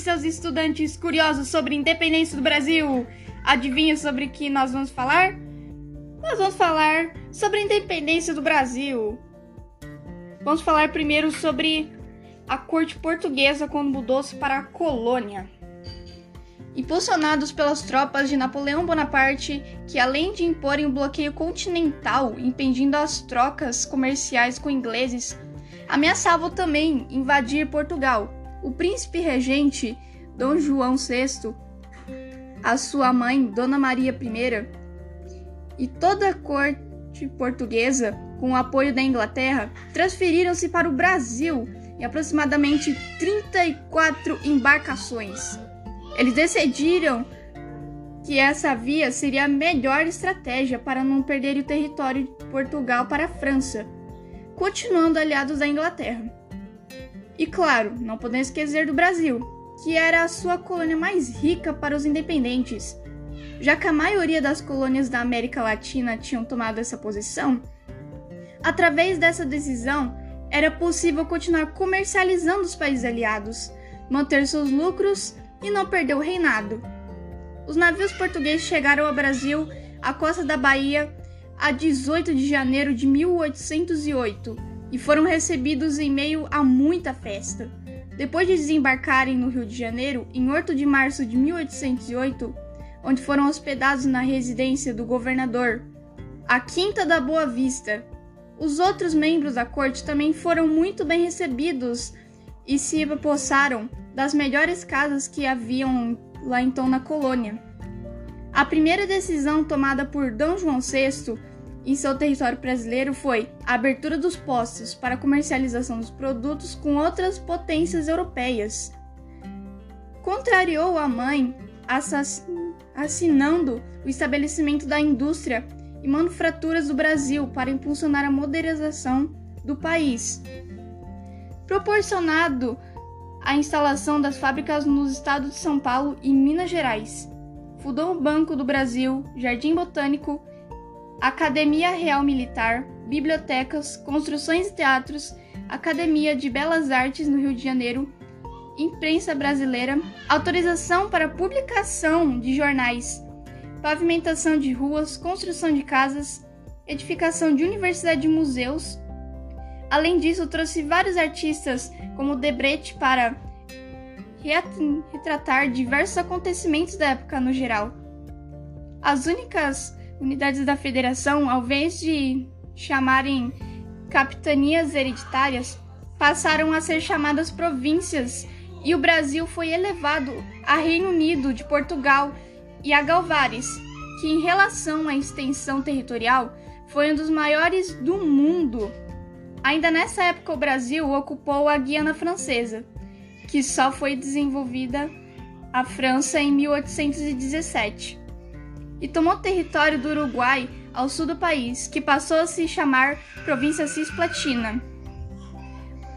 seus estudantes curiosos sobre a independência do Brasil? Adivinha sobre o que nós vamos falar? Nós vamos falar sobre a independência do Brasil. Vamos falar primeiro sobre a corte portuguesa quando mudou-se para a colônia. Impulsionados pelas tropas de Napoleão Bonaparte, que além de imporem um bloqueio continental impedindo as trocas comerciais com ingleses, ameaçavam também invadir Portugal. O príncipe regente, Dom João VI, a sua mãe, Dona Maria I, e toda a corte portuguesa, com o apoio da Inglaterra, transferiram-se para o Brasil em aproximadamente 34 embarcações. Eles decidiram que essa via seria a melhor estratégia para não perder o território de Portugal para a França, continuando aliados da Inglaterra. E claro, não podemos esquecer do Brasil, que era a sua colônia mais rica para os independentes. Já que a maioria das colônias da América Latina tinham tomado essa posição, através dessa decisão era possível continuar comercializando os países aliados, manter seus lucros e não perder o reinado. Os navios portugueses chegaram ao Brasil, à costa da Bahia, a 18 de janeiro de 1808 e foram recebidos em meio a muita festa. Depois de desembarcarem no Rio de Janeiro, em 8 de março de 1808, onde foram hospedados na residência do governador, a Quinta da Boa Vista, os outros membros da corte também foram muito bem recebidos e se apossaram das melhores casas que haviam lá então na colônia. A primeira decisão tomada por D. João VI em seu território brasileiro foi a abertura dos postos para comercialização dos produtos com outras potências europeias. Contrariou a mãe, assinando o estabelecimento da indústria e manufaturas do Brasil para impulsionar a modernização do país. Proporcionado a instalação das fábricas nos estados de São Paulo e Minas Gerais. Fundou o Banco do Brasil, Jardim Botânico, Academia Real Militar, bibliotecas, construções e teatros, Academia de Belas Artes no Rio de Janeiro, imprensa brasileira, autorização para publicação de jornais, pavimentação de ruas, construção de casas, edificação de universidade e museus, Além disso, trouxe vários artistas, como Debrecht, para retratar diversos acontecimentos da época no geral. As únicas unidades da federação, ao invés de chamarem capitanias hereditárias, passaram a ser chamadas províncias e o Brasil foi elevado a Reino Unido de Portugal e a Galvares, que em relação à extensão territorial foi um dos maiores do mundo. Ainda nessa época, o Brasil ocupou a Guiana Francesa, que só foi desenvolvida a França em 1817, e tomou território do Uruguai ao sul do país, que passou a se chamar Província Cisplatina.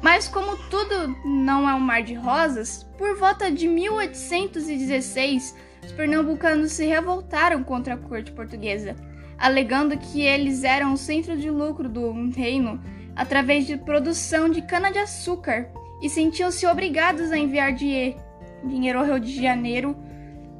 Mas como tudo não é um mar de rosas, por volta de 1816, os pernambucanos se revoltaram contra a corte portuguesa, alegando que eles eram o centro de lucro do reino através de produção de cana-de-açúcar e sentiam-se obrigados a enviar dinheiro ao Rio de Janeiro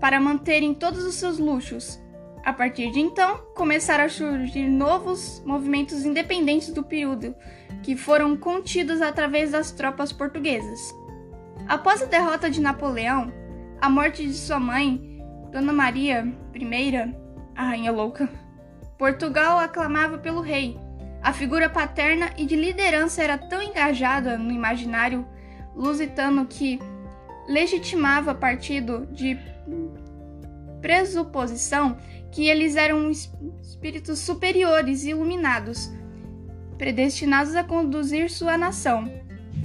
para manterem todos os seus luxos. A partir de então, começaram a surgir novos movimentos independentes do período, que foram contidos através das tropas portuguesas. Após a derrota de Napoleão, a morte de sua mãe, Dona Maria I, a Rainha Louca, Portugal aclamava pelo rei, a figura paterna e de liderança era tão engajada no imaginário lusitano que legitimava partido de presuposição que eles eram espíritos superiores e iluminados, predestinados a conduzir sua nação.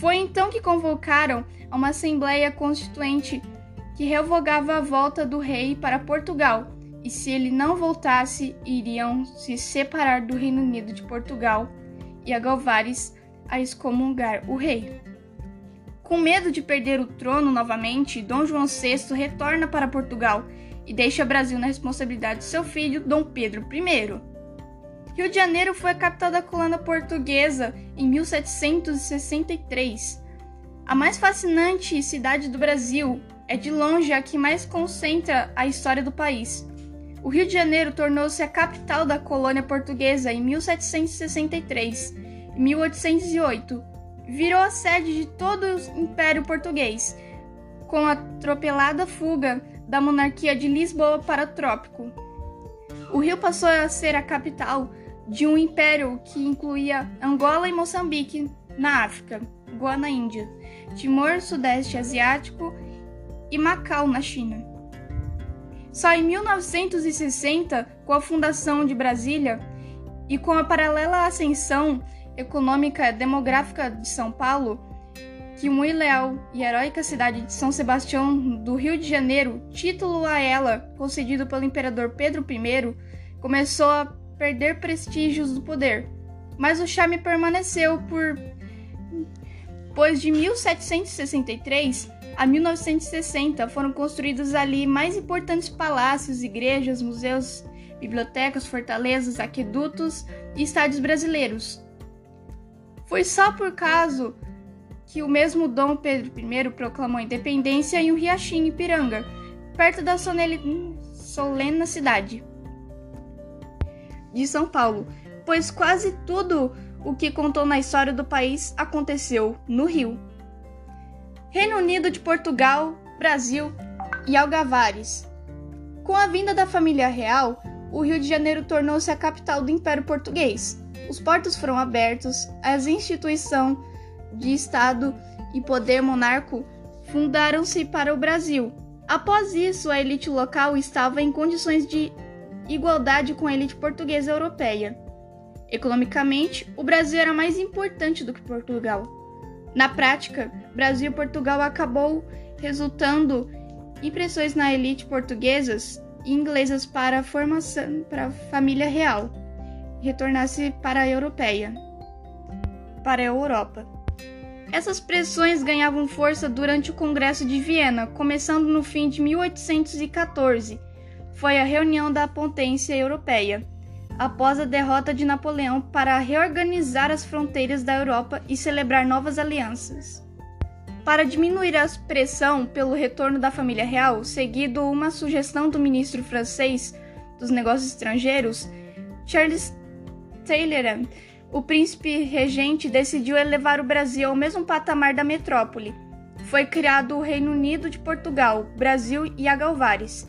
Foi então que convocaram uma Assembleia Constituinte que revogava a volta do rei para Portugal e se ele não voltasse, iriam se separar do Reino Unido de Portugal e a Galvares a excomungar o rei. Com medo de perder o trono novamente, Dom João VI retorna para Portugal e deixa o Brasil na responsabilidade de seu filho, Dom Pedro I. Rio de Janeiro foi a capital da colônia portuguesa em 1763. A mais fascinante cidade do Brasil é de longe a que mais concentra a história do país. O Rio de Janeiro tornou-se a capital da colônia portuguesa em 1763 e 1808. Virou a sede de todo o Império Português, com a atropelada fuga da monarquia de Lisboa para o trópico. O Rio passou a ser a capital de um império que incluía Angola e Moçambique na África, Goa na Índia, Timor, Sudeste Asiático e Macau na China. Só em 1960, com a fundação de Brasília e com a paralela ascensão econômica e demográfica de São Paulo, que muito leal e heróica cidade de São Sebastião do Rio de Janeiro, título a ela concedido pelo imperador Pedro I, começou a perder prestígios do poder. Mas o charme permaneceu por pois de 1763 a 1960 foram construídos ali mais importantes palácios, igrejas, museus, bibliotecas, fortalezas, aquedutos e estádios brasileiros. Foi só por caso que o mesmo Dom Pedro I proclamou independência em um riachinho Ipiranga, perto da solena cidade de São Paulo, pois quase tudo o que contou na história do país aconteceu no Rio. Reino Unido de Portugal, Brasil e Algavares. Com a vinda da família real, o Rio de Janeiro tornou-se a capital do Império Português. Os portos foram abertos, as instituições de Estado e poder monarco fundaram-se para o Brasil. Após isso, a elite local estava em condições de igualdade com a elite portuguesa europeia. Economicamente, o Brasil era mais importante do que Portugal. Na prática, Brasil e Portugal acabou resultando em pressões na elite portuguesas e inglesas para a formação para a família real retornasse para a europeia, para a Europa. Essas pressões ganhavam força durante o Congresso de Viena, começando no fim de 1814. Foi a reunião da potência europeia, após a derrota de Napoleão, para reorganizar as fronteiras da Europa e celebrar novas alianças. Para diminuir a pressão pelo retorno da família real, seguido uma sugestão do ministro francês dos Negócios Estrangeiros, Charles Talleyrand, o príncipe regente decidiu elevar o Brasil ao mesmo patamar da metrópole. Foi criado o Reino Unido de Portugal, Brasil e Agalvares.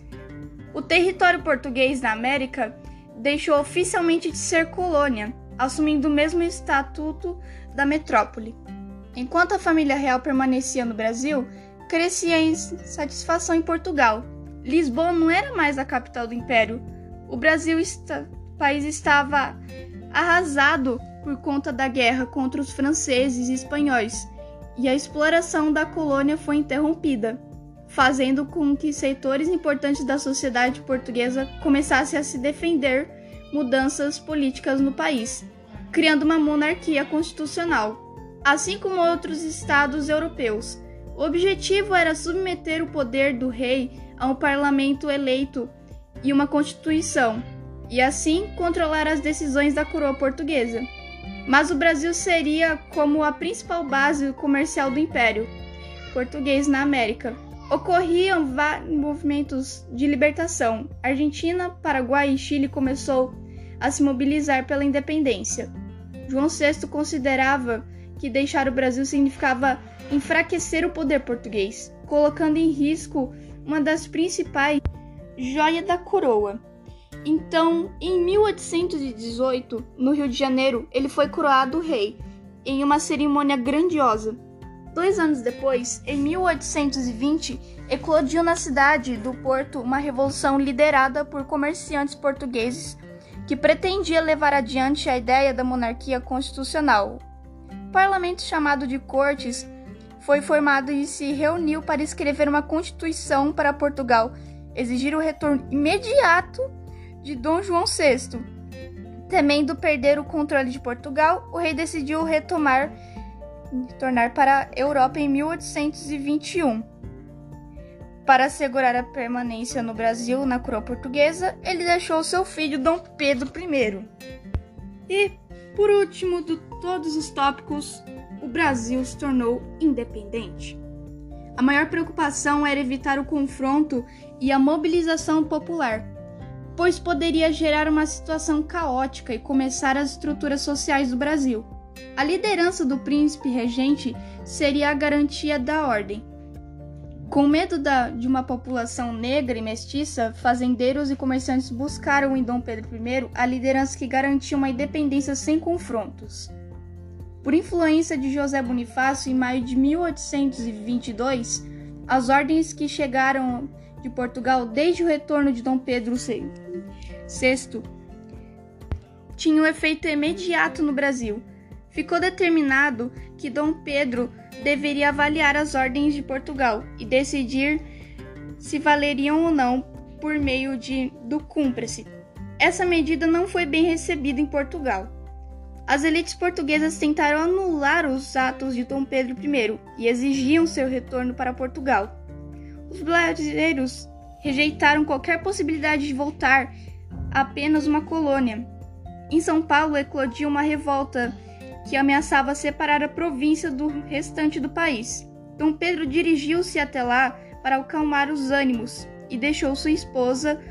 O território português na América deixou oficialmente de ser colônia, assumindo o mesmo estatuto da metrópole. Enquanto a família real permanecia no Brasil, crescia a insatisfação em Portugal. Lisboa não era mais a capital do império. O Brasil, o país estava arrasado por conta da guerra contra os franceses e espanhóis, e a exploração da colônia foi interrompida, fazendo com que setores importantes da sociedade portuguesa começassem a se defender mudanças políticas no país, criando uma monarquia constitucional, assim como outros estados europeus. O objetivo era submeter o poder do rei a um parlamento eleito e uma constituição, e assim controlar as decisões da coroa portuguesa mas o Brasil seria como a principal base comercial do Império português na América. Ocorriam vários movimentos de libertação. Argentina, Paraguai e Chile começou a se mobilizar pela independência. João VI considerava que deixar o Brasil significava enfraquecer o poder português, colocando em risco uma das principais joias da coroa. Então, em 1818, no Rio de Janeiro, ele foi coroado rei em uma cerimônia grandiosa. Dois anos depois, em 1820, eclodiu na cidade do Porto uma revolução liderada por comerciantes portugueses que pretendia levar adiante a ideia da monarquia constitucional. O parlamento chamado de Cortes foi formado e se reuniu para escrever uma constituição para Portugal, exigir o retorno imediato de Dom João VI. Temendo perder o controle de Portugal, o rei decidiu retomar tornar para a Europa em 1821. Para assegurar a permanência no Brasil na coroa portuguesa, ele deixou seu filho Dom Pedro I. E, por último de todos os tópicos, o Brasil se tornou independente. A maior preocupação era evitar o confronto e a mobilização popular, pois poderia gerar uma situação caótica e começar as estruturas sociais do Brasil. A liderança do príncipe regente seria a garantia da ordem. Com medo da, de uma população negra e mestiça, fazendeiros e comerciantes buscaram em Dom Pedro I a liderança que garantia uma independência sem confrontos. Por influência de José Bonifácio, em maio de 1822, as ordens que chegaram de Portugal desde o retorno de Dom Pedro VI tinham efeito imediato no Brasil ficou determinado que Dom Pedro deveria avaliar as ordens de Portugal e decidir se valeriam ou não por meio de do cúmplice. Essa medida não foi bem recebida em Portugal. As elites portuguesas tentaram anular os atos de Dom Pedro I e exigiam seu retorno para Portugal. Os brasileiros rejeitaram qualquer possibilidade de voltar a apenas uma colônia. Em São Paulo eclodiu uma revolta que ameaçava separar a província do restante do país. Dom Pedro dirigiu-se até lá para acalmar os ânimos e deixou sua esposa,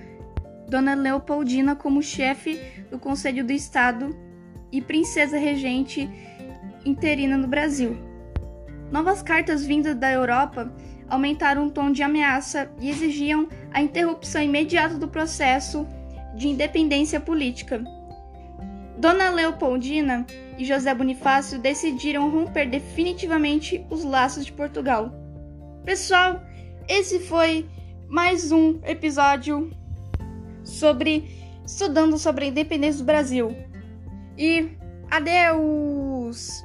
Dona Leopoldina, como chefe do Conselho do Estado e princesa regente interina no Brasil. Novas cartas vindas da Europa aumentaram o tom de ameaça e exigiam a interrupção imediata do processo de independência política. Dona Leopoldina e José Bonifácio decidiram romper definitivamente os laços de Portugal. Pessoal, esse foi mais um episódio sobre estudando sobre a independência do Brasil. E adeus!